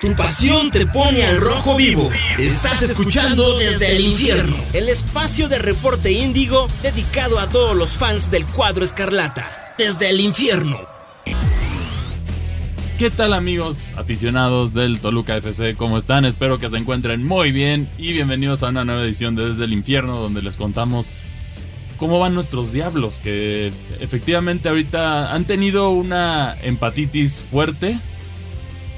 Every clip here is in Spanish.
Tu pasión te pone al rojo vivo. Estás escuchando desde el infierno. El espacio de reporte índigo dedicado a todos los fans del cuadro escarlata. Desde el infierno. ¿Qué tal amigos aficionados del Toluca FC? ¿Cómo están? Espero que se encuentren muy bien y bienvenidos a una nueva edición de Desde el Infierno donde les contamos cómo van nuestros diablos que efectivamente ahorita han tenido una empatitis fuerte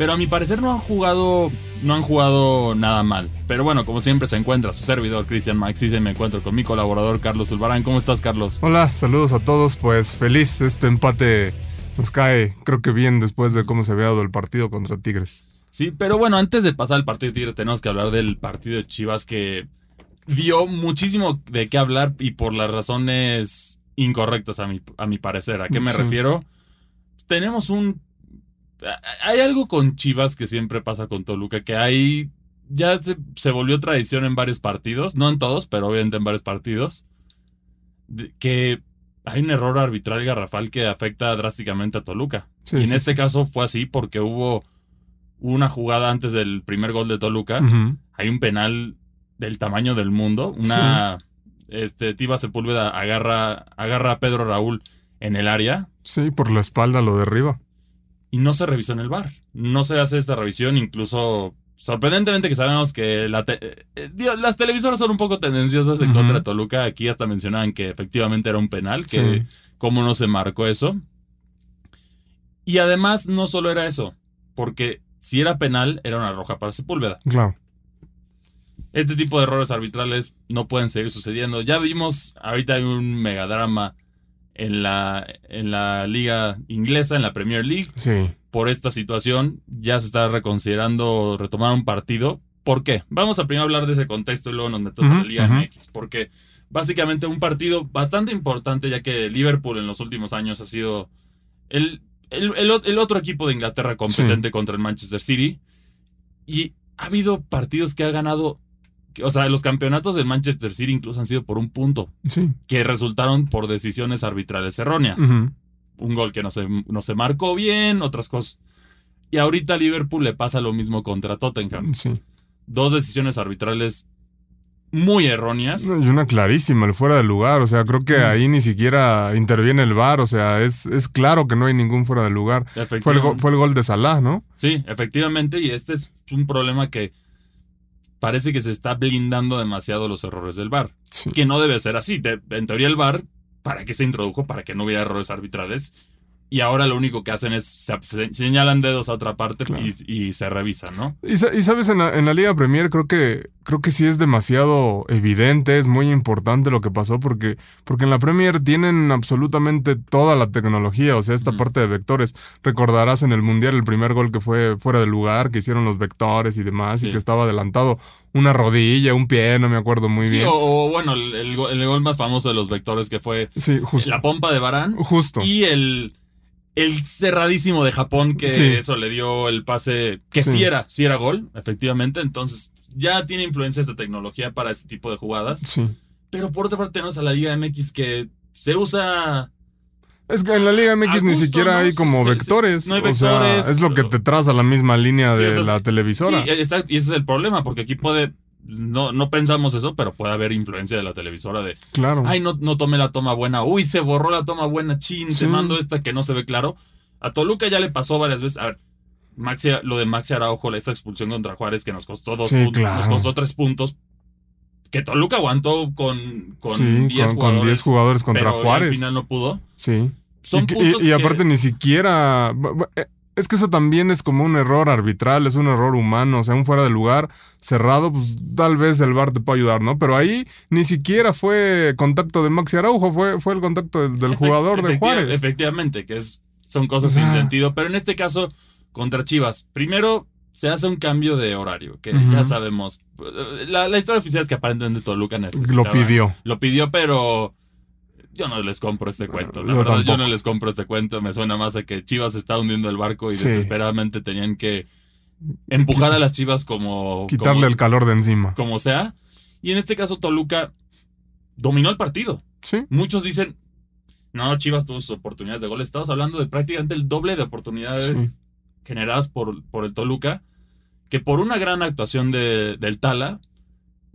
pero a mi parecer no han jugado no han jugado nada mal. Pero bueno, como siempre se encuentra su servidor Cristian Maxis y me encuentro con mi colaborador Carlos Zulbarán. ¿Cómo estás, Carlos? Hola, saludos a todos. Pues feliz, este empate nos cae, creo que bien después de cómo se había dado el partido contra Tigres. Sí, pero bueno, antes de pasar al partido de Tigres tenemos que hablar del partido de Chivas que dio muchísimo de qué hablar y por las razones incorrectas a mi, a mi parecer. ¿A qué me refiero? Tenemos un hay algo con Chivas que siempre pasa con Toluca, que ahí ya se, volvió tradición en varios partidos, no en todos, pero obviamente en varios partidos, que hay un error arbitral garrafal que afecta drásticamente a Toluca. y en este caso fue así porque hubo una jugada antes del primer gol de Toluca, hay un penal del tamaño del mundo, una... Este, Tiva Sepúlveda agarra, agarra a Pedro Raúl en el área. Sí, por la espalda lo derriba y no se revisó en el bar. No se hace esta revisión, incluso sorprendentemente que sabemos que la eh, las televisoras son un poco tendenciosas en contra de Toluca. Aquí hasta mencionaban que efectivamente era un penal, que cómo no se marcó eso. Y además no solo era eso, porque si era penal era una roja para Sepúlveda. Claro. Este tipo de errores arbitrales no pueden seguir sucediendo. Ya vimos, ahorita hay un megadrama en la, en la liga inglesa, en la Premier League. Sí. Por esta situación ya se está reconsiderando retomar un partido. ¿Por qué? Vamos a primero hablar de ese contexto y luego nos metemos en la Liga MX. Porque básicamente un partido bastante importante ya que Liverpool en los últimos años ha sido el, el, otro equipo de Inglaterra competente contra el Manchester City. Y ha habido partidos que ha ganado o sea, los campeonatos del Manchester City incluso han sido por un punto. Sí. Que resultaron por decisiones arbitrales erróneas. Un gol que no se, no se marcó bien, otras cosas. Y ahorita a Liverpool le pasa lo mismo contra Tottenham. Sí. Dos decisiones arbitrales muy erróneas. Y una clarísima, el fuera de lugar. O sea, creo que ahí ni siquiera interviene el VAR. O sea, es, es claro que no hay ningún fuera de lugar. Fue el, fue el gol de Salah, ¿no? Sí, efectivamente. Y este es un problema que parece que se está blindando demasiado los errores del VAR. Que no debe ser así. en teoría el VAR, ¿para qué se introdujo? Para que no hubiera errores arbitrales y ahora lo único que hacen es señalan dedos a otra parte y, se revisan, ¿no? Y, sabes, en la, Liga Premier creo que, creo que sí es demasiado evidente, es muy importante lo que pasó, porque, porque en la Premier tienen absolutamente toda la tecnología, o sea, esta parte de vectores. Recordarás en el Mundial el primer gol que fue fuera del lugar, que hicieron los vectores y demás, y que estaba adelantado una rodilla, un pie, no me acuerdo muy bien. O, bueno, el, gol más famoso de los vectores que fue la pompa de Barán. Justo. Y el el cerradísimo de Japón que eso le dio el pase que sí. era, sí era gol, efectivamente. Entonces ya tiene influencia esta tecnología para este tipo de jugadas. Sí. Pero por otra parte tenemos a la Liga MX que se usa... Es que en la Liga MX ni siquiera hay como vectores. no hay vectores. es lo que te traza la misma línea de la televisora. Sí, exacto. Y ese es el problema, porque aquí puede no, no pensamos eso, pero puede haber influencia de la televisora de. Claro. Ay, no, no tomé la toma buena. Uy, se borró la toma buena. Chin, te mando esta que no se ve claro. A Toluca ya le pasó varias veces. A ver, Maxi, lo de Maxi Araujo, esta expulsión contra Juárez que nos costó dos puntos, nos costó tres puntos. Que Toluca aguantó con, con 10 jugadores, jugadores contra Juárez. Al final no pudo. Sí. y, y, aparte ni siquiera. Es que eso también es como un error arbitral, es un error humano, o sea, un fuera de lugar cerrado, pues tal vez el VAR te puede ayudar, ¿no? Pero ahí ni siquiera fue contacto de Maxi Araujo, fue, fue el contacto del, jugador de Juárez. Efectivamente, que es, son cosas sin sentido, pero en este caso, contra Chivas, primero se hace un cambio de horario, que ya sabemos. La, historia oficial es que aparentemente Toluca Lo pidió. Lo pidió, pero yo no les compro este cuento. La verdad, yo no les compro este cuento. Me suena más a que Chivas está hundiendo el barco y desesperadamente tenían que empujar a las Chivas como. Quitarle el calor de encima. Como sea. Y en este caso, Toluca dominó el partido. Sí. Muchos dicen. No, Chivas tuvo sus oportunidades de gol. Estamos hablando de prácticamente el doble de oportunidades generadas por, por el Toluca. que por una gran actuación de, del Tala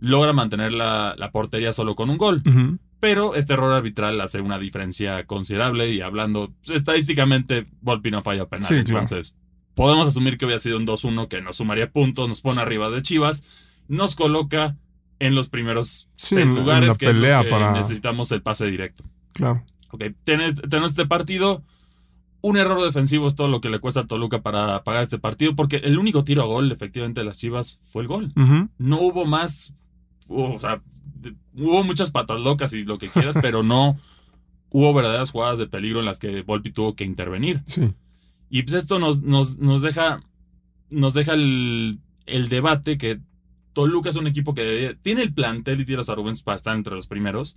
logra mantener la, la, portería solo con un gol. Ujú. Pero este error arbitral hace una diferencia considerable y hablando pues, estadísticamente, Volpi no falla penal. Sí, claro. Entonces, podemos asumir que hubiera sido un 2-1 que nos sumaría puntos, nos pone arriba de Chivas, nos coloca en los primeros Sí, seis lugares la que es lo pelea que para- necesitamos el pase directo. Claro. Ok, tenemos este partido. Un error defensivo es todo lo que le cuesta a Toluca para pagar este partido, porque el único tiro a gol, efectivamente, de las Chivas fue el gol. No hubo más. O sea, de- hubo muchas patas locas y lo que quieras, pero no hubo verdaderas jugadas de peligro en las que Volpi tuvo que intervenir. Sí. Y pues esto nos, nos, nos deja, nos deja el, el debate que Toluca es un equipo que tiene el plantel y tiene los argumentos para estar entre los primeros,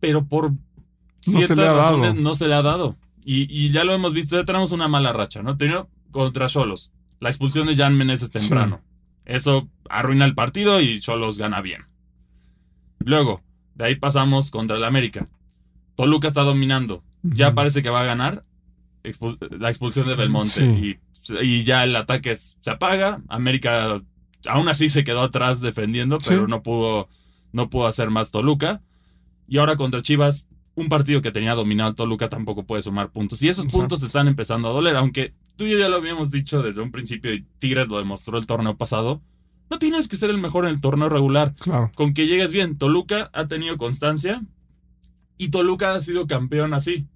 pero por ciertas dado. razones no se le ha dado. Y, y ya lo hemos visto, ya tenemos una mala racha, ¿no? Tenido contra Cholos, la expulsión de Jan Meneses temprano. Eso arruina el partido y Cholos gana bien. Luego, de ahí pasamos contra el América. Toluca está dominando. Ya parece que va a ganar la expulsión de Belmonte. Sí. Y, y ya el ataque se apaga. América aún así se quedó atrás defendiendo, pero Sí. no pudo, no pudo hacer más Toluca. Y ahora contra Chivas, un partido que tenía dominado Toluca tampoco puede sumar puntos. Y esos Exacto. puntos están empezando a doler, aunque tú y yo ya lo habíamos dicho desde un principio y Tigres lo demostró el torneo pasado. No tienes que ser el mejor en el torneo regular Claro. con que llegues bien. Toluca ha tenido constancia y Toluca ha sido campeón así.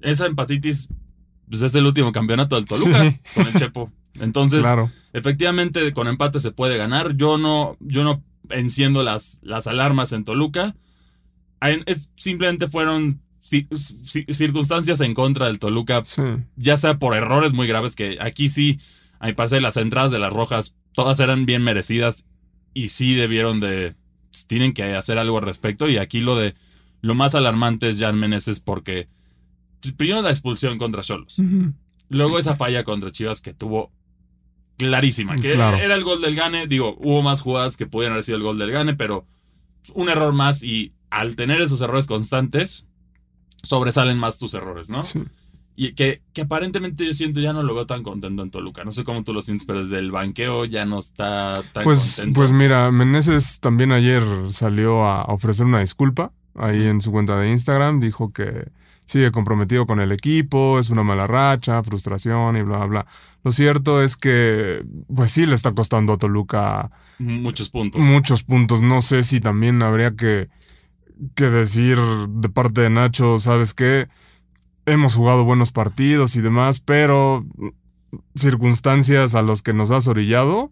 Esa empatitis pues, es el último campeonato del Toluca Sí. con el Chepo. Entonces, claro. efectivamente, con empate se puede ganar. Yo no, yo no enciendo las, las alarmas en Toluca. En- Es, simplemente fueron circunstancias en contra del Toluca Sí. ya sea por errores muy graves, que aquí sí, a mi parecer, las entradas de las rojas, todas eran bien merecidas y sí debieron de, pues, tienen que hacer algo al respecto. Y aquí lo de, lo más alarmante es Jan Meneses porque, primero la expulsión contra Cholos, luego esa falla contra Chivas que tuvo clarísima, que Claro. era el gol del Gane, digo, hubo más jugadas que pudieran haber sido el gol del Gane, pero un error más y al tener esos errores constantes, sobresalen más tus errores, ¿no? Sí. Y que, que aparentemente yo siento ya no lo veo tan contento en Toluca. No sé cómo tú lo sientes, pero desde el banqueo ya no está tan Pues, contento. pues mira, Meneses también ayer salió a ofrecer una disculpa ahí en su cuenta de Instagram. Dijo que sigue comprometido con el equipo, es una mala racha, frustración y bla, bla, bla. Lo cierto es que, pues sí, le está costando a Toluca Muchos puntos. muchos puntos. No sé si también habría que, que decir de parte de Nacho, ¿sabes qué? Hemos jugado buenos partidos y demás, pero circunstancias a los que nos has orillado,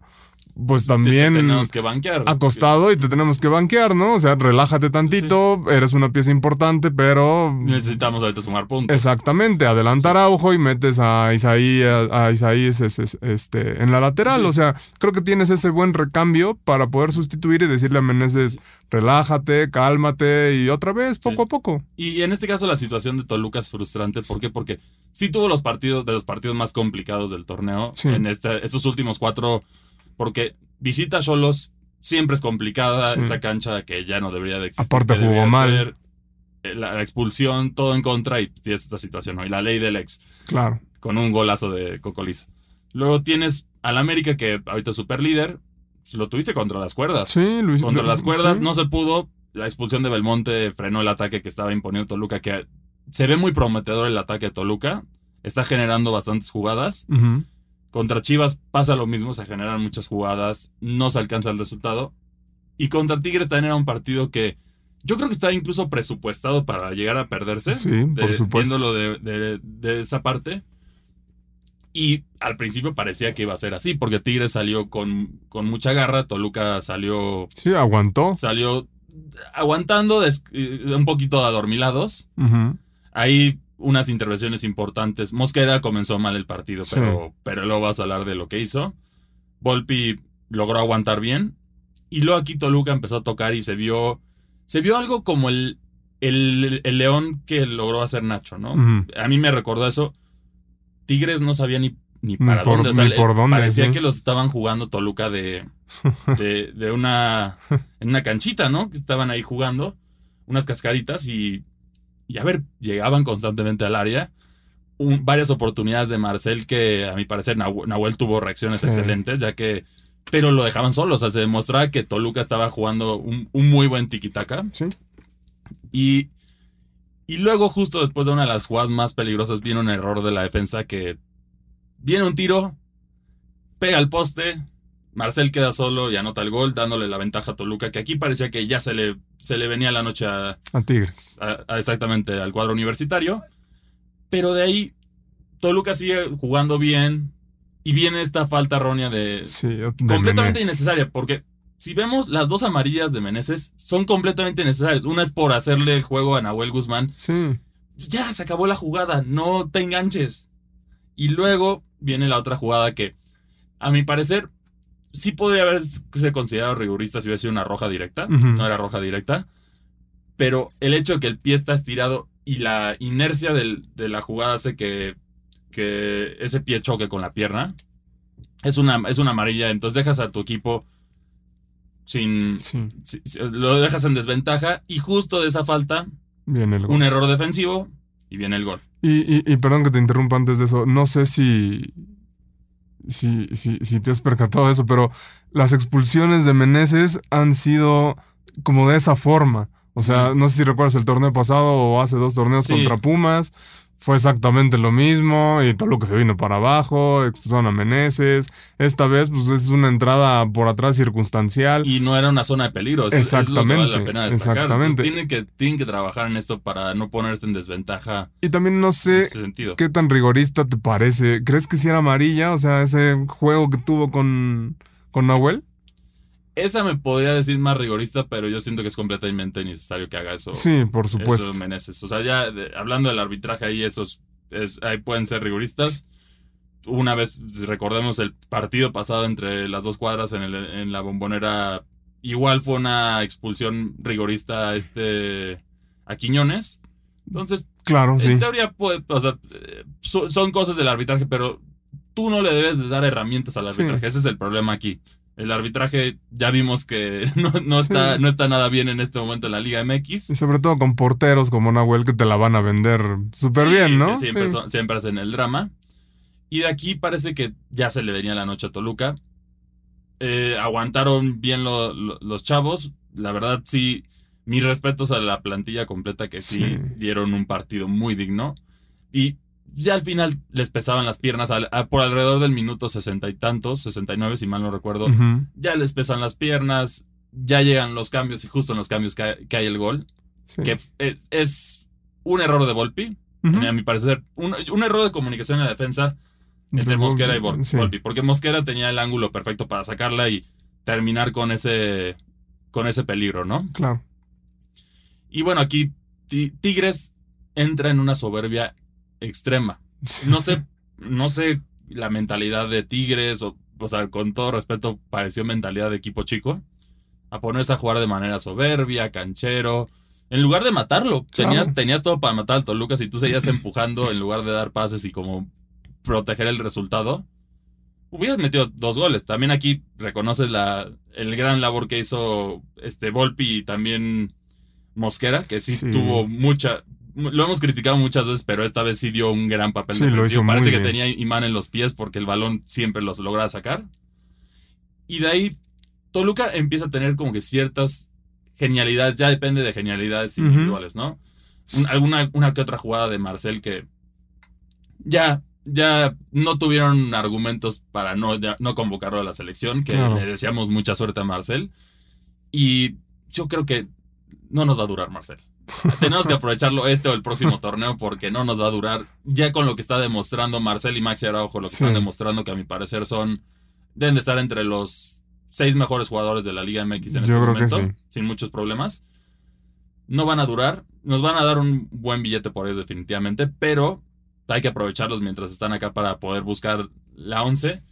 pues Te- te también tenemos que banquear. ha costado y te tenemos que banquear, ¿no? O sea, relájate tantito, eres una pieza importante, pero... Necesitamos ahorita sumar puntos. Exactamente, adelantar a ojo y metes a Isaías, a es- es- este, en la lateral. Sí. O sea, creo que tienes ese buen recambio para poder sustituir y decirle a Meneses, relájate, cálmate y otra vez, poco Sí. a poco. Y en este caso la situación de Toluca es frustrante. ¿Por qué? Porque sí tuvo los partidos de los partidos más complicados del torneo Sí. en este, estos últimos cuatro. Porque visita Solos siempre es complicada. Sí. Esa cancha que ya no debería de existir. Aparte jugó mal. eh, La, la expulsión, todo en contra y tienes esta situación. ¿no? Y la ley del ex. Claro. con un golazo de Cocolizo. Luego tienes al América, que ahorita es super líder. Lo tuviste contra las cuerdas. Sí, Luis. Contra las cuerdas sí. no se pudo. La expulsión de Belmonte frenó el ataque que estaba imponiendo Toluca, que se ve muy prometedor el ataque de Toluca. Está generando bastantes jugadas. Ujú. Contra Chivas pasa lo mismo, se generan muchas jugadas, no se alcanza el resultado. Y contra Tigres también era un partido que yo creo que estaba incluso presupuestado para llegar a perderse. Sí, de- por supuesto. Viéndolo de, de- de esa parte. Y al principio parecía que iba a ser así, porque Tigres salió con, con mucha garra, Toluca salió, Sí, aguantó. salió aguantando, eh, un poquito adormilados. Hay unas intervenciones importantes. Mosquera comenzó mal el partido, Sí. pero, pero luego vas a hablar de lo que hizo. Volpi logró aguantar bien. Y luego aquí Toluca empezó a tocar y se vio. Se vio algo como el, el, el león que logró hacer Nacho, ¿no? A mí me recordó eso. Tigres no sabía ni, ni para por- dónde. o sea, ni por dónde, Parecía sí. que los estaban jugando Toluca de, de, de una, en una canchita, ¿no? Que estaban ahí jugando unas cascaritas y, y a ver, llegaban constantemente al área. un- varias oportunidades de Marcel que a mi parecer Nahu- Nahuel tuvo reacciones Sí. excelentes, ya que... Pero lo dejaban solo, o sea, se demostraba que Toluca estaba jugando un, un muy buen tiquitaca. Sí. Y, y luego, justo después de una de las jugadas más peligrosas, viene un error de la defensa que viene un tiro, pega al poste, Marcel queda solo y anota el gol, dándole la ventaja a Toluca, que aquí parecía que ya se le, se le venía la noche a, A Tigres. a- a exactamente al cuadro universitario. Pero de ahí, Toluca sigue jugando bien y viene esta falta errónea de, Sí, de completamente Meneses. innecesaria, porque si vemos las dos amarillas de Meneses, son completamente innecesarias. Una es por hacerle el juego a Nahuel Guzmán. Sí, Ya, se acabó la jugada, no te enganches. Y luego viene la otra jugada que, a mi parecer, sí podría haberse considerado rigurista si hubiera sido una roja directa. No era roja directa. Pero el hecho de que el pie está estirado y la inercia del- de la jugada hace que, que ese pie choque con la pierna, es una, es una amarilla. Entonces dejas a tu equipo sin, sí. si- si- Lo dejas en desventaja y justo de esa falta, Viene el gol. un error defensivo y viene el gol. Y, y- y perdón que te interrumpa antes de eso. No sé si, si, si, si te has percatado de eso, pero las expulsiones de Meneses han sido como de esa forma. O sea, no sé si recuerdas el torneo pasado o hace dos torneos Sí. contra Pumas. Fue exactamente lo mismo y todo lo que se vino para abajo, expulsaron a Meneses. Esta vez, pues es una entrada por atrás circunstancial. Y no era una zona de peligro. es- es lo que vale la Exactamente, pena destacar. exactamente. Tienen, que, tienen que trabajar en esto para no ponerse en desventaja Y también no sé. ¿Qué tan rigorista te parece? ¿Crees que si era amarilla? O sea, ese juego que tuvo con, con Nahuel. Esa me podría decir más rigorista, pero yo siento que es completamente innecesario que haga eso. Sí, por supuesto. Eso Meneses. O sea, ya de- hablando del arbitraje ahí, esos es, ahí pueden ser rigoristas. Una vez, recordemos el partido pasado entre las dos cuadras en, el- en la bombonera, igual fue una expulsión rigorista a este a Quiñones. Entonces, Claro, sí. en teoría, puede- o sea, eh, so- son cosas del arbitraje, pero tú no le debes de dar herramientas al Sí. arbitraje. Ese es el problema aquí. El arbitraje ya vimos que no, no Sí. está, no está nada bien en este momento en la Liga Y MX. sobre todo con porteros como Nahuel que te la van a vender súper Sí, bien, ¿no? Siempre, Sí. son- siempre hacen el drama. Y de aquí parece que ya se le venía la noche a Toluca. Eh, aguantaron bien lo- lo- los chavos. La verdad, sí, mis respetos a la plantilla completa que sí, Sí. dieron un partido muy digno. Y ya al final les pesaban las piernas a- por alrededor del minuto sesenta y tantos, 69 si mal no recuerdo. Ya les pesan las piernas, ya llegan los cambios y justo en los cambios que hay, que hay el gol. Sí. Que es, es un error de Volpi, a mi parecer, un, un error de comunicación en la defensa entre De Mosquera y Volpi, Vol- sí. Volpi, porque Mosquera tenía el ángulo perfecto para sacarla y terminar con ese, con ese peligro, ¿no? Claro. Y bueno, aquí Ti- Tigres entra en una soberbia extrema. No sé, no sé la mentalidad de Tigres, o, o sea, con todo respeto, pareció mentalidad de equipo chico. A ponerse a jugar de manera soberbia, canchero. En lugar de matarlo, Claro. tenías, tenías todo para matar al Toluca si tú seguías empujando en lugar de dar pases y como proteger el resultado. Hubieras metido dos goles. También aquí reconoces la, el gran labor que hizo este Volpi y también Mosquera, que sí, Sí. tuvo mucha. Lo hemos criticado muchas veces, pero esta vez sí dio un gran papel Sí, lo hizo muy Parece que bien. tenía imán en los pies porque el balón siempre los lograba sacar. Y de ahí, Toluca empieza a tener como que ciertas genialidades, ya depende de genialidades individuales, ¿no? Un- alguna una que otra jugada de Marcel que ya, ya no tuvieron argumentos para no, ya- no convocarlo a la selección, que Claro. le deseamos mucha suerte a Marcel. Y yo creo que no nos va a durar Marcel. Tenemos que aprovecharlo este o el próximo torneo porque no nos va a durar. Ya con lo que está demostrando Marcel y Maxi Araujo, lo que Sí. están demostrando que a mi parecer son, deben de estar entre los seis mejores jugadores de la Liga MX en Yo este momento, sí. sin muchos problemas. No van a durar, nos van a dar un buen billete por ellos definitivamente, pero hay que aprovecharlos mientras están acá para poder buscar la 11.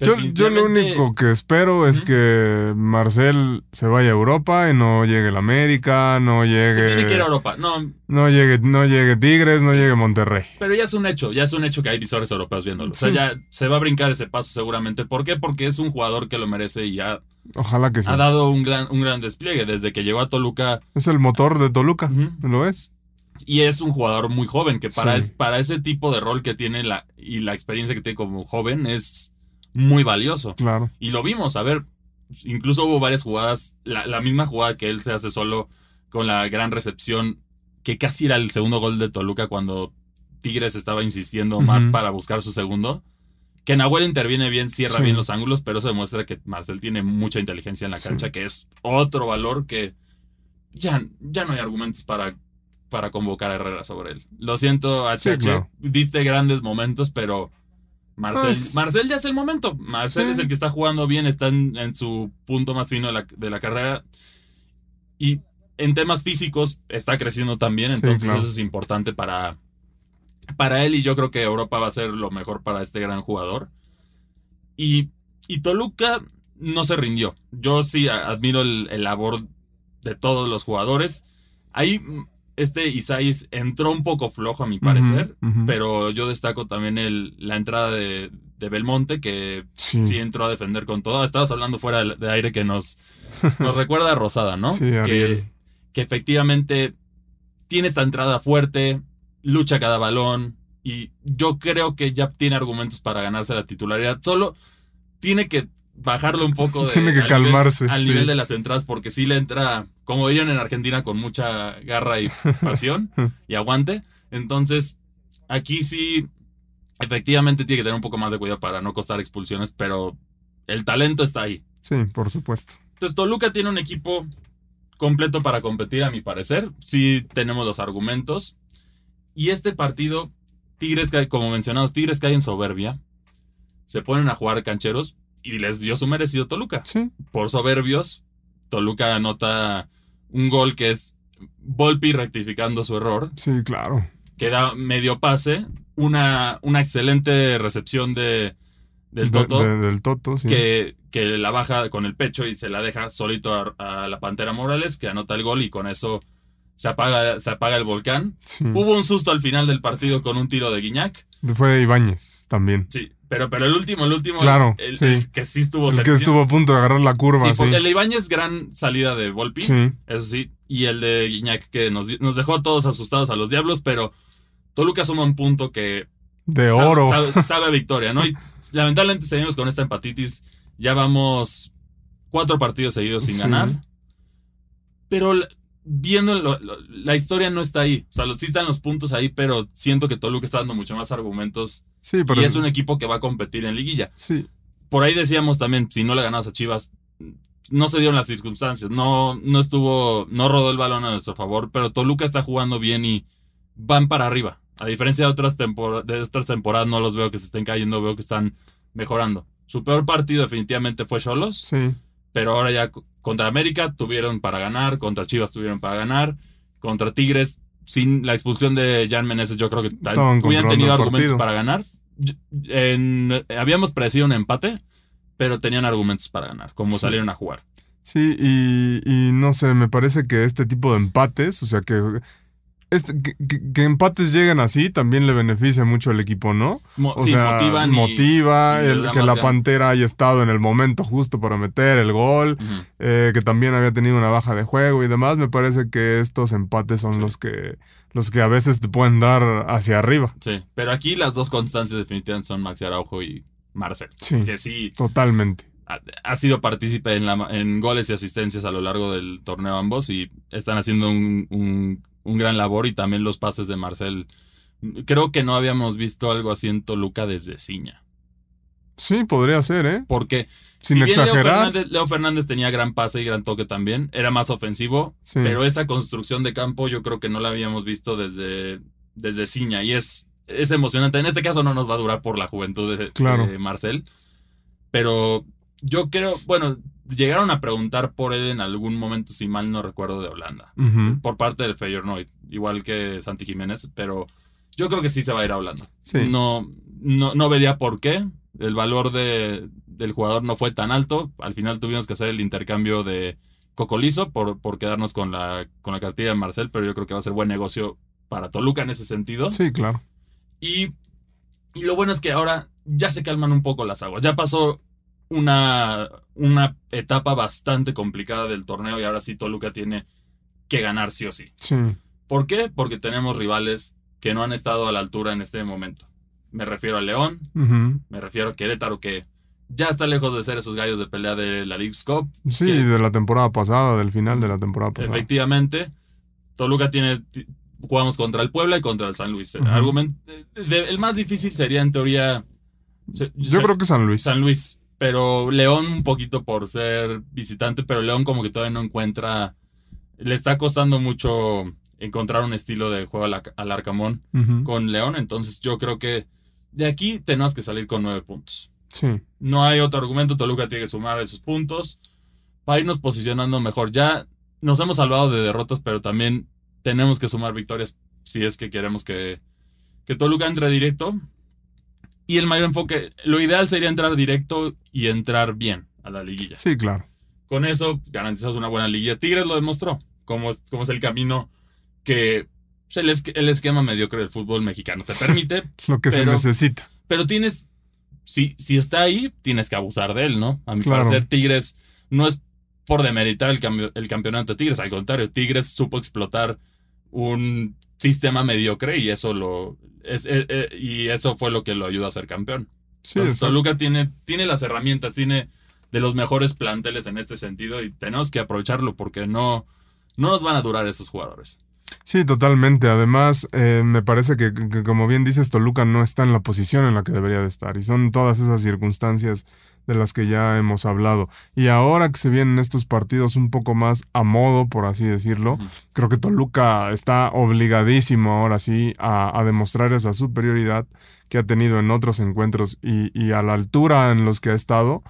Yo, yo lo único que espero es que Marcel se vaya a Europa y no llegue el América, no Se tiene que ir a llegue, Europa. No, no llegue, no llegue Tigres, no llegue Monterrey. Pero ya es un hecho, ya es un hecho que hay visores europeos viéndolo. O sea, ya se va a brincar ese paso seguramente. ¿Por qué? Porque es un jugador que lo merece y ha, Ojalá que sí. ha dado un gran, un gran despliegue. Desde que llegó a Toluca, Es el motor de Toluca. ¿lo es? Y es un jugador muy joven, que para, Sí. es- para ese tipo de rol que tiene la, y la experiencia que tiene como joven es muy valioso. Claro. Y lo vimos, a ver, incluso hubo varias jugadas, la, la misma jugada que él se hace solo con la gran recepción, que casi era el segundo gol de Toluca cuando Tigres estaba insistiendo más para buscar su segundo. Que Nahuel interviene bien, cierra Sí. bien los ángulos, pero eso demuestra que Marcel tiene mucha inteligencia en la Sí. cancha, que es otro valor que ya, ya no hay argumentos para, para convocar a Herrera sobre él. Lo siento, HH, claro. diste grandes momentos, pero Marcel, Pues- Marcel ya es el momento. Marcel Sí. es el que está jugando bien, está en, en su punto más fino de la, de la carrera. Y en temas físicos está creciendo también, Sí, entonces claro. eso es importante para, para él y yo creo que Europa va a ser lo mejor para este gran jugador. Y, y Toluca no se rindió. Yo sí admiro el, el labor de todos los jugadores. Ahí mm, este Isais entró un poco flojo a mi parecer, pero yo destaco también el, la entrada de, de Belmonte que Sí. sí entró a defender con todo. Estabas hablando fuera de, de aire que nos, nos recuerda a Rosada, ¿no? Sí, que, que efectivamente tiene esta entrada fuerte, lucha cada balón y yo creo que ya tiene argumentos para ganarse la titularidad. Solo tiene que bajarlo un poco. De, Tiene que al calmarse, Nivel, al sí. nivel de las entradas porque sí le entra, como dirían en Argentina, con mucha garra y pasión y aguante. Entonces, aquí sí, efectivamente tiene que tener un poco más de cuidado para no costar expulsiones, pero el talento está ahí. Sí, por supuesto. Entonces, Toluca tiene un equipo completo para competir, a mi parecer. Sí tenemos los argumentos. Y este partido, Tigres, cae- como mencionamos, Tigres caen en soberbia. Se ponen a jugar cancheros y les dio su merecido Toluca. Sí. Por soberbios, Toluca anota un gol que es Volpi rectificando su error, Sí, claro. que da medio pase, una, una excelente recepción de, del De- Toto de- del Toto, sí. que, que la baja con el pecho y se la deja solito a, a la Pantera Morales, que anota el gol y con eso se apaga, se apaga el volcán. Sí. Hubo un susto al final del partido con un tiro de Guiñac. Fue de Ibáñez también. Sí, pero, pero el último, el último, Claro, el, sí. el que sí estuvo El que estuvo a punto de agarrar la curva, Sí, sí. porque el de Ibáñez, gran salida de Volpi, Sí. eso sí, y el de Guiñac que nos, nos dejó a todos asustados a los diablos, pero Toluca suma un punto que De sabe- oro. Sabe, sabe a victoria, ¿no? Y lamentablemente seguimos con esta empatitis. Ya vamos cuatro partidos seguidos sin ganar. Pero la- viendo lo- lo- la historia no está ahí. O sea, sí están los puntos ahí, pero siento que Toluca está dando mucho más argumentos. Sí, pero. y es un equipo que va a competir en liguilla. Sí, Por ahí decíamos también, si no le ganabas a Chivas, no se dieron las circunstancias. No, no estuvo, no rodó el balón a nuestro favor, pero Toluca está jugando bien y van para arriba. A diferencia de otras, tempor- de otras temporadas, no los veo que se estén cayendo, veo que están mejorando. Su peor partido definitivamente fue Cholos, sí. Pero ahora ya co- contra América tuvieron para ganar, contra Chivas tuvieron para ganar, contra Tigres, sin la expulsión de Jan Meneses, yo creo que hubieran tenido argumentos partido. para ganar. En- habíamos predecido un empate, pero tenían argumentos para ganar, como Sí. salieron a jugar. Sí, y, y no sé, me parece que este tipo de empates, o sea, que, este, que, que- que empates lleguen así también le beneficia mucho al equipo, ¿no? Mo- O sí, sea, motivan motiva y el, que la. Pantera haya estado en el momento justo para meter el gol, eh, que también había tenido una baja de juego y demás. Me parece que estos empates son Sí. los que los que a veces te pueden dar hacia arriba. Sí, pero aquí las dos constancias definitivamente son Maxi Araujo y Marcel, Sí, que sí totalmente. ha, ha sido partícipe en, la- en goles y asistencias a lo largo del torneo ambos y están haciendo un, un- un gran labor y también los pases de Marcel. Creo que no habíamos visto algo así en Toluca desde Ciña. Sí, podría ser, ¿eh? Porque Sin si bien Leo exagerar. Fernández, Leo Fernández tenía gran pase y gran toque también, era más ofensivo, Sí. pero esa construcción de campo yo creo que no la habíamos visto desde, desde Ciña y es, es emocionante. En este caso no nos va a durar por la juventud de, Claro. de Marcel, pero yo creo, bueno, llegaron a preguntar por él en algún momento, si mal no recuerdo, de Holanda, por parte del Feyenoord, igual que Santi Jiménez, pero yo creo que sí se va a ir a Holanda. Sí. No, no, no vería por qué. El valor de, del jugador no fue tan alto. Al final tuvimos que hacer el intercambio de Cocolizo por, por quedarnos con la, con la cartilla de Marcel, pero yo creo que va a ser buen negocio para Toluca en ese sentido. Sí, claro. Y, y lo bueno es que ahora ya se calman un poco las aguas. Ya pasó una, una etapa bastante complicada del torneo y ahora sí Toluca tiene que ganar sí o sí. Sí. ¿Por qué? Porque tenemos rivales que no han estado a la altura en este momento. Me refiero a León, me refiero a Querétaro, que ya está lejos de ser esos gallos de pelea de la League's Cup. Sí, que de la temporada pasada, del final de la temporada pasada. efectivamente, Toluca tiene. ti- Jugamos contra el Puebla y contra el San Luis. El más difícil sería, en teoría. se- Yo se- creo que San Luis. San Luis. Pero León un poquito por ser visitante, pero León como que todavía no encuentra. Le está costando mucho encontrar un estilo de juego al, al Arcamón con León. Entonces yo creo que de aquí tenemos que salir con nueve puntos. Sí. No hay otro argumento. Toluca tiene que sumar esos puntos para irnos posicionando mejor. Ya nos hemos salvado de derrotas, pero también tenemos que sumar victorias si es que queremos que, que Toluca entre directo. Y el mayor enfoque, lo ideal sería entrar directo y entrar bien a la liguilla. Sí, claro. Con eso garantizas una buena liguilla. Tigres lo demostró, cómo es, cómo es el camino que pues, el, el esquema mediocre del fútbol mexicano te permite, Lo que se necesita. pero tienes, si, si está ahí, tienes que abusar de él, ¿no? A mi Claro. parecer, Tigres no es por demeritar el, cambio, el campeonato de Tigres, al contrario, Tigres supo explotar un sistema mediocre y eso lo es- eh, eh, y eso fue lo que lo ayudó a ser campeón. Sí, Entonces, exacto. Toluca tiene, tiene las herramientas, tiene de los mejores planteles en este sentido y tenemos que aprovecharlo porque no, no nos van a durar esos jugadores. Sí, totalmente. Además, eh, me parece que, que, como bien dices, Toluca no está en la posición en la que debería de estar. Y son todas esas circunstancias de las que ya hemos hablado. Y ahora que se vienen estos partidos un poco más a modo, por así decirlo, creo que Toluca está obligadísimo ahora sí a, a demostrar esa superioridad que ha tenido en otros encuentros y, y a la altura en los que ha estado.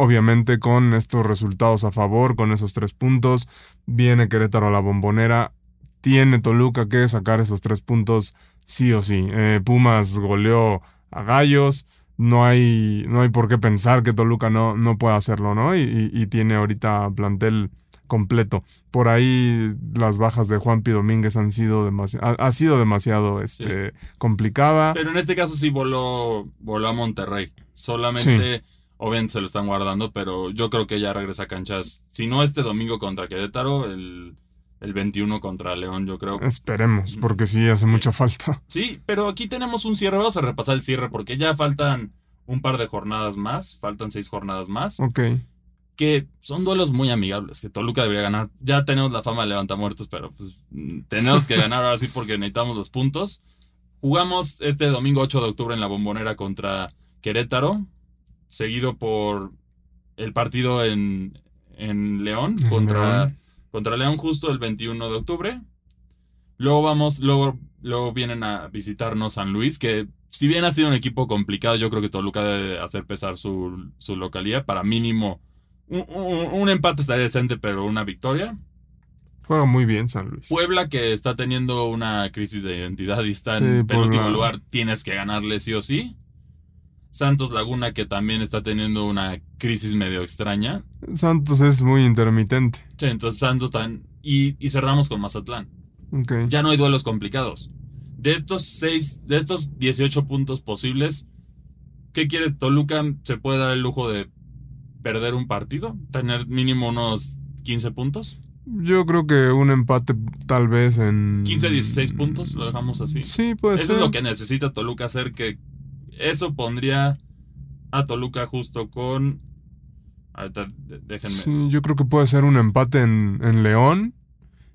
Obviamente con estos resultados a favor, con esos tres puntos, viene Querétaro a la bombonera, tiene Toluca que sacar esos tres puntos sí o sí. Eh, Pumas goleó a Gallos, no hay, no hay por qué pensar que Toluca no, no pueda hacerlo, ¿no? Y, y- y tiene ahorita plantel completo. Por ahí las bajas de Juanpi Domínguez han sido demasiado, ha, sido demasiado este, complicada. Pero en este caso sí voló, voló a Monterrey. Solamente, obviamente se lo están guardando, pero yo creo que ya regresa a canchas. Si no este domingo contra Querétaro, el, el 21 contra León, yo creo. Esperemos, porque sí hace Sí. mucha falta. Sí, pero aquí tenemos un cierre. Vamos a repasar el cierre porque ya faltan un par de jornadas más. Faltan seis jornadas más. Ok. Que son duelos muy amigables. Que Toluca debería ganar. Ya tenemos la fama de levantamuertos, pero pues tenemos que ganar ahora sí porque necesitamos los puntos. Jugamos este domingo 8 de octubre en la bombonera contra Querétaro. Seguido por el partido en, en León contra, León. Contra León justo el 21 de octubre. Luego vamos, luego, luego vienen a visitarnos San Luis, que si bien ha sido un equipo complicado, yo creo que Toluca debe hacer pesar su, su localidad para mínimo un, un- un empate estaría decente, pero una victoria. Juega muy bien San Luis. Puebla que está teniendo una crisis de identidad y está Sí, en penúltimo la- lugar, tienes que ganarle sí o sí. Santos Laguna que también está teniendo una crisis medio extraña. Santos es muy intermitente. Sí, entonces Santos también. Y, y cerramos con Mazatlán. Ok. Ya no hay duelos complicados. De estos seis, de estos 18 puntos posibles, ¿qué quieres? Toluca se puede dar el lujo de perder un partido, tener mínimo unos 15 puntos, Yo creo que un empate tal vez en... 15, 16 puntos, lo dejamos así. Sí, puede Eso ser. es lo que necesita Toluca hacer, que eso pondría a Toluca justo con... Ahorita déjenme. Sí, yo creo que puede ser un empate en, en León.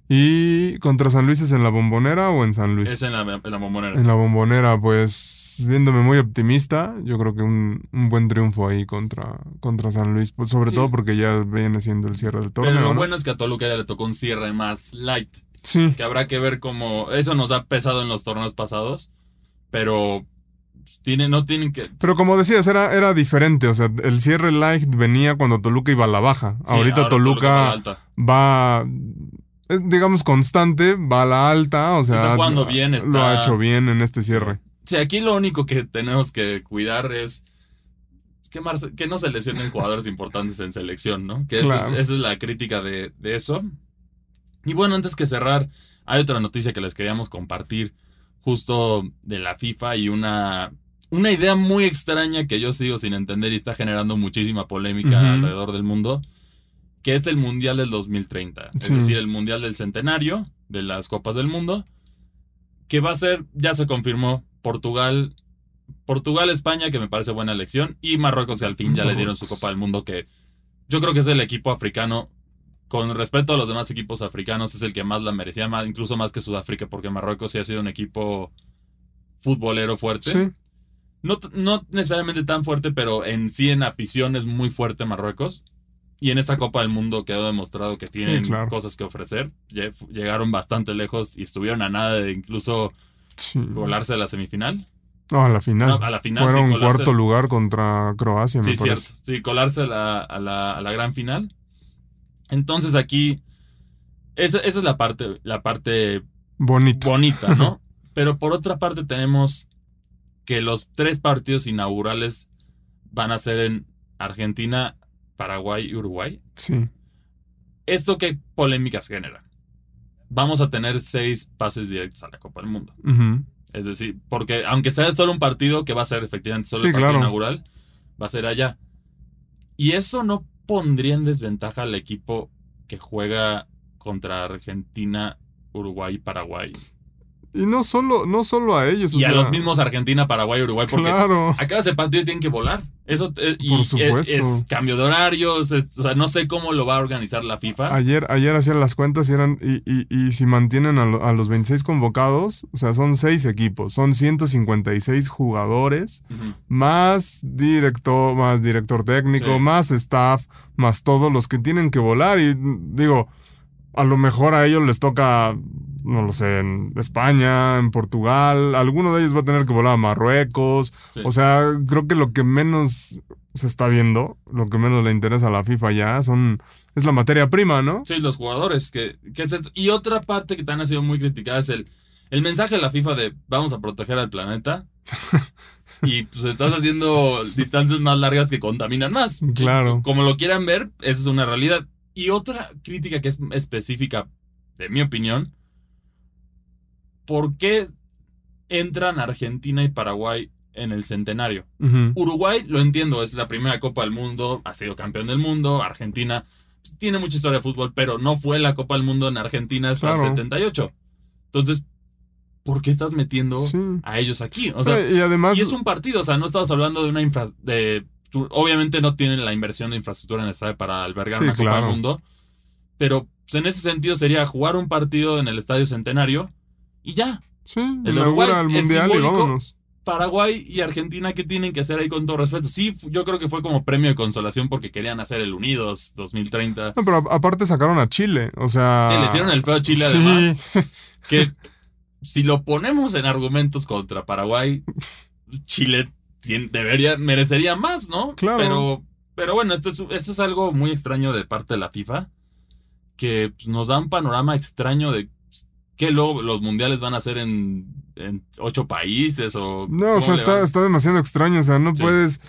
¿Y contra San Luis es en la bombonera o en San Luis? Es en la, en la bombonera. En la bombonera, pues viéndome muy optimista, yo creo que un, un buen triunfo ahí contra, contra San Luis, pues sobre Sí. todo porque ya viene siendo el cierre del torneo. Pero lo ¿no? bueno es que a Toluca ya le tocó un cierre más light. Sí, que habrá que ver cómo eso nos ha pesado en los torneos pasados, pero pues, tiene, no tienen que pero como decías, era, era diferente, o sea, el cierre light venía cuando Toluca iba a la baja. sí, Ahorita ahora Toluca, va a la alta. va, es, digamos, constante, va a la alta, o sea, Está jugando bien, lo está- ha hecho bien en este cierre. Sí, aquí lo único que tenemos que cuidar es que, Marce- que no se lesionen jugadores importantes en selección, ¿no? Que esa, es, esa es la crítica de, de eso. Y bueno, antes que cerrar, hay otra noticia que les queríamos compartir justo de la FIFA y una, una idea muy extraña que yo sigo sin entender y está generando muchísima polémica alrededor del mundo, que es el Mundial del 2030. Es decir, el Mundial del Centenario de las Copas del Mundo, que va a ser, ya se confirmó, Portugal, Portugal, España, que me parece buena elección, y Marruecos, que al fin ya le dieron su Copa del Mundo, que yo creo que es el equipo africano, con respeto a los demás equipos africanos, es el que más la merecía, más, incluso más que Sudáfrica, porque Marruecos sí ha sido un equipo futbolero fuerte. Sí. No, no necesariamente tan fuerte, pero en sí en afición es muy fuerte Marruecos. Y en esta Copa del Mundo quedó demostrado que tienen Sí, claro. cosas que ofrecer. Lle- Llegaron bastante lejos y estuvieron a nada de incluso Sí. colarse a la semifinal. No, a la final. No, a la final, Fueron sí, colarse. cuarto lugar contra Croacia, me Sí, parece. cierto. Sí, colarse a la, a la- a la gran final. Entonces aquí, esa, esa es la parte, la parte Bonito. bonita, ¿no? Pero por otra parte tenemos que los tres partidos inaugurales van a ser en Argentina, Paraguay y Uruguay. Sí. ¿Esto qué polémicas genera? Vamos a tener seis pases directos a la Copa del Mundo. Es decir, porque aunque sea solo un partido, que va a ser efectivamente solo Sí, el partido claro. inaugural, va a ser allá. Y eso no pondría en desventaja al equipo que juega contra Argentina, Uruguay y Paraguay. Y no solo, no solo a ellos. o Y a los mismos Argentina, Paraguay, Uruguay, porque Claro. acá ese partido tienen que volar. Eso eh, y Por es- supuesto. Es, cambio de horarios, es- o sea, no sé cómo lo va a organizar la FIFA. Ayer, ayer hacían las cuentas y eran. Y, y- y si mantienen a, lo- a los 26 convocados, o sea, son seis equipos, son 156 jugadores, Ujú. más director, más director técnico, Sí. más staff, más todos los que tienen que volar. Y digo, a lo mejor a ellos les toca, no lo sé, en España, en Portugal, alguno de ellos va a tener que volar a Marruecos. Sí. O sea, creo que lo que menos se está viendo, lo que menos le interesa a la FIFA ya, son es la materia prima, ¿no? Sí, los jugadores, que, que es esto. Y otra parte que también ha sido muy criticada es el, el mensaje de la FIFA de vamos a proteger al planeta. y pues estás haciendo distancias más largas que contaminan más. Claro. Como lo quieran ver, esa es una realidad. Y otra crítica que es específica, de mi opinión, ¿por qué entran Argentina y Paraguay en el centenario? Uruguay, lo entiendo, es la primera Copa del Mundo, ha sido campeón del mundo. Argentina pues, tiene mucha historia de fútbol, pero no fue la Copa del Mundo en Argentina hasta Claro. el 78. Entonces, ¿por qué estás metiendo Sí. a ellos aquí? O sea, y además, y es un partido, o sea, no estamos hablando de una infra... De, obviamente no tienen la inversión de infraestructura estadio para albergar Sí, una Copa claro. del Mundo, pero pues, en ese sentido sería jugar un partido en el Estadio Centenario y ya. sí, el Uruguay el es mundial y vámonos. Paraguay y Argentina, ¿qué tienen que hacer ahí con todo respeto? Sí, yo creo que fue como premio de consolación porque querían hacer el Unidos 2030. No, pero aparte sacaron a Chile, o sea. Sí, le hicieron el feo a Chile Sí, además. Que si lo ponemos en argumentos contra Paraguay, Chile debería, merecería más, ¿no? Claro. Pero, pero bueno, esto es, esto es algo muy extraño de parte de la FIFA, que pues, nos da un panorama extraño de qué luego los mundiales van a hacer en, en ocho países o... No, o sea, está, está demasiado extraño. O sea, no Sí. puedes.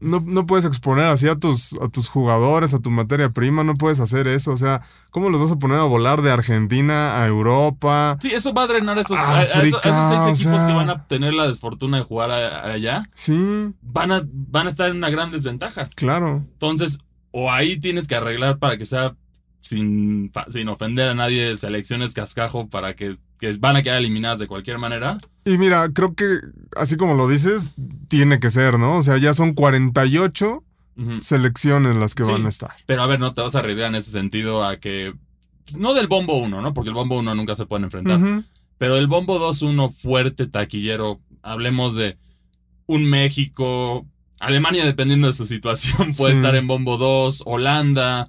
No, no puedes exponer así a tus, a tus jugadores, a tu materia prima, no puedes hacer eso. O sea, ¿cómo los vas a poner a volar de Argentina a Europa? Sí, eso va a drenar a esos, a- a esos- a esos África, seis o equipos sea. que van a tener la desfortuna de jugar allá. Sí, Van a, van a estar en una gran desventaja. claro. Entonces, o ahí tienes que arreglar para que sea sin, sin ofender a nadie selecciones cascajo para que, que van a quedar eliminadas de cualquier manera. Y mira, creo que así como lo dices, tiene que ser, ¿no? O sea, ya son 48 Ujú. selecciones las que Sí. van a estar. Pero a ver, no te vas a arriesgar en ese sentido a que... No del bombo 1, ¿no? Porque el bombo 1 nunca se pueden enfrentar. Pero el bombo 2-1 fuerte, taquillero, hablemos de un México, Alemania dependiendo de su situación puede Sí. estar en bombo 2, Holanda.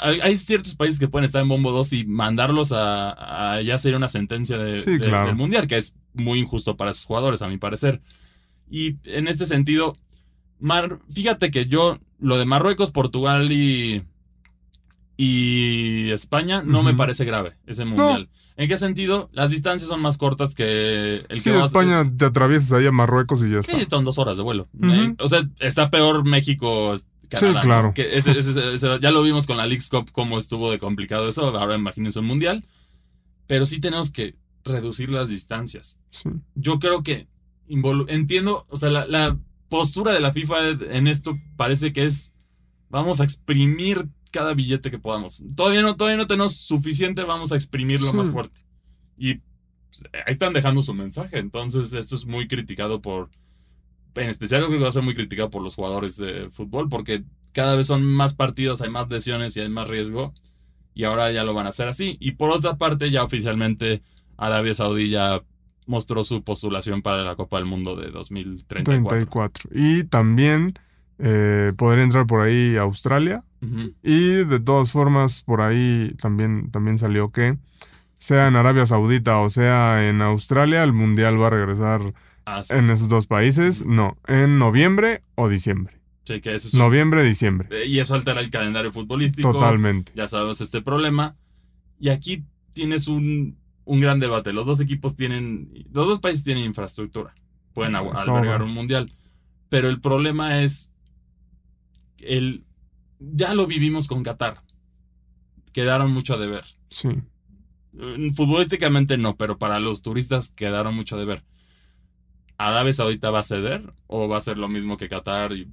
Hay ciertos países que pueden estar en bombo 2 y mandarlos a, a- ya sería una sentencia de, Sí, de- claro. del mundial, que es muy injusto para sus jugadores, a mi parecer. Y en este sentido, Mar- fíjate que yo, lo de Marruecos, Portugal y, y España, no me parece grave ese mundial. ¿En qué sentido? Las distancias son más cortas que el Sí, que vas- España te atraviesas ahí a Marruecos y ya está. Sí, son dos horas de vuelo. Eh, O sea, está peor México. Canadá, Sí, ¿no? claro. Que ese- ese- ese- ya lo vimos con la Leagues Cup, cómo estuvo de complicado eso. Ahora imagínense un mundial. Pero sí tenemos que reducir las distancias. Sí. Yo creo que entiendo, o sea, la, la postura de la FIFA en esto parece que es vamos a exprimir cada billete que podamos. Todavía no, todavía no tenemos suficiente, vamos a exprimirlo Sí. más fuerte. Y pues, ahí están dejando su mensaje. Entonces, esto es muy criticado por. En especial, creo que va a ser muy criticado por los jugadores de fútbol, porque cada vez son más partidos, hay más lesiones y hay más riesgo. Y ahora ya lo van a hacer así. Y por otra parte, ya oficialmente Arabia Saudí ya mostró su postulación para la Copa del Mundo de 2034. 34. Y también eh, podría entrar por ahí Australia. Ujú. Y de todas formas, por ahí también, también salió que sea en Arabia Saudita o sea en Australia, el Mundial va a regresar Ah, sí. en esos dos países. No, en noviembre o diciembre. Sí, que ese es un- Noviembre, diciembre. eh, y eso altera el calendario futbolístico. Totalmente. Ya sabemos este problema. Y aquí tienes un, un gran debate. Los dos equipos tienen, los dos países tienen infraestructura. Pueden albergar un mundial. Pero el problema es el ya lo vivimos con Qatar. Quedaron mucho a deber. Sí. Eh, Futbolísticamente no, pero para los turistas quedaron mucho de ver. ¿Arabia Saudita va a ceder o va a ser lo mismo que Qatar y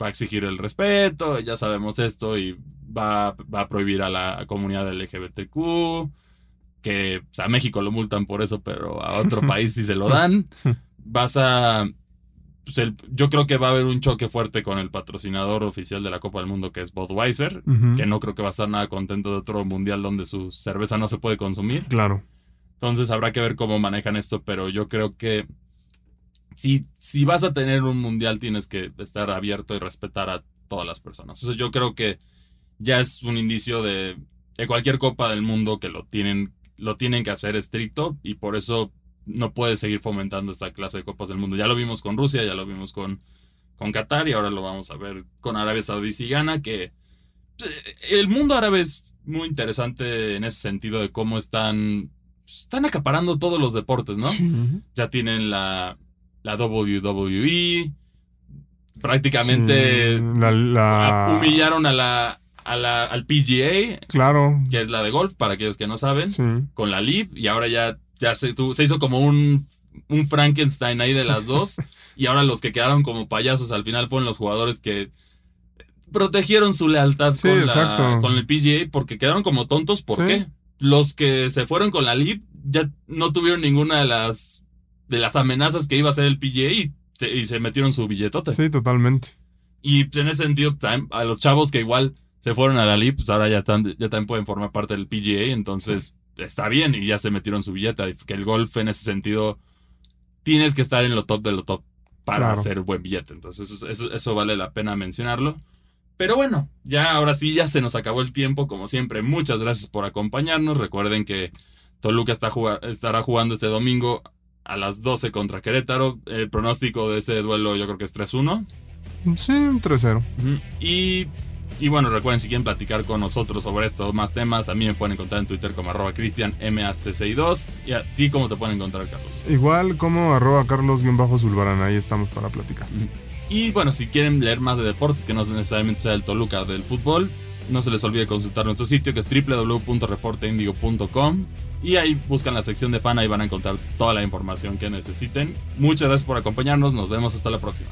va a exigir el respeto? Ya sabemos esto y va, va a prohibir a la comunidad LGBTQ. Que, o sea, a México lo multan por eso, pero a otro país sí se lo dan. Vas a. pues, el- yo creo que va a haber un choque fuerte con el patrocinador oficial de la Copa del Mundo, que es Budweiser, que no creo que va a estar nada contento de otro mundial donde su cerveza no se puede consumir. Claro. Entonces habrá que ver cómo manejan esto, pero yo creo que si, si vas a tener un mundial tienes que estar abierto y respetar a todas las personas. Entonces yo creo que ya es un indicio de, de cualquier copa del mundo que lo tienen, lo tienen que hacer estricto y por eso no puedes seguir fomentando esta clase de copas del mundo. Ya lo vimos con Rusia, ya lo vimos con, con Qatar y ahora lo vamos a ver con Arabia Saudí si gana, que pues, el mundo árabe es muy interesante en ese sentido de cómo están, están acaparando todos los deportes, ¿no? Sí. Ya tienen la, la WWE, prácticamente Sí, la, humillaron a la, a la, al PGA, Claro. que es la de golf, para aquellos que no saben, Sí. con la LIV, y ahora ya, ya se, hizo como un, un Frankenstein ahí de las dos, y ahora los que quedaron como payasos al final fueron los jugadores que protegieron su lealtad Sí, con, la- con el PGA porque quedaron como tontos. ¿Por qué? Los que se fueron con la LIV ya no tuvieron ninguna de las, de las amenazas que iba a hacer el PGA y se, y se metieron su billetote. Sí, totalmente. Y pues, en ese sentido, a los chavos que igual se fueron a la LIV, pues ahora ya, están- ya también pueden formar parte del PGA, entonces está bien y ya se metieron su billete. Que el golf en ese sentido tienes que estar en lo top de lo top para Claro. hacer buen billete. Entonces eso, eso- eso vale la pena mencionarlo. Pero bueno, ya ahora sí, ya se nos acabó el tiempo, como siempre. Muchas gracias por acompañarnos. Recuerden que Toluca está jugar- estará jugando este domingo a las 12 contra Querétaro. El pronóstico de ese duelo yo creo que es 3-1. Sí, un 3-0. Ujú. Y, y bueno, recuerden si quieren platicar con nosotros sobre estos más temas, a mí me pueden encontrar en Twitter como arroba cristianmac62. Y a ti, ¿cómo te pueden encontrar, Carlos? Igual como arroba carlos-zulbarán, ahí estamos para platicar. Y bueno, si quieren leer más de deportes, que no necesariamente sea el Toluca del fútbol, no se les olvide consultar nuestro sitio que es www.reporteindigo.com y ahí buscan la sección de fan, ahí van a encontrar toda la información que necesiten. Muchas gracias por acompañarnos, nos vemos hasta la próxima.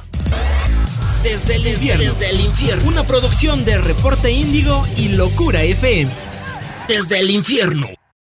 Desde el infierno. Desde el infierno. Una producción de Reporte Índigo y Locura FM. Desde el infierno.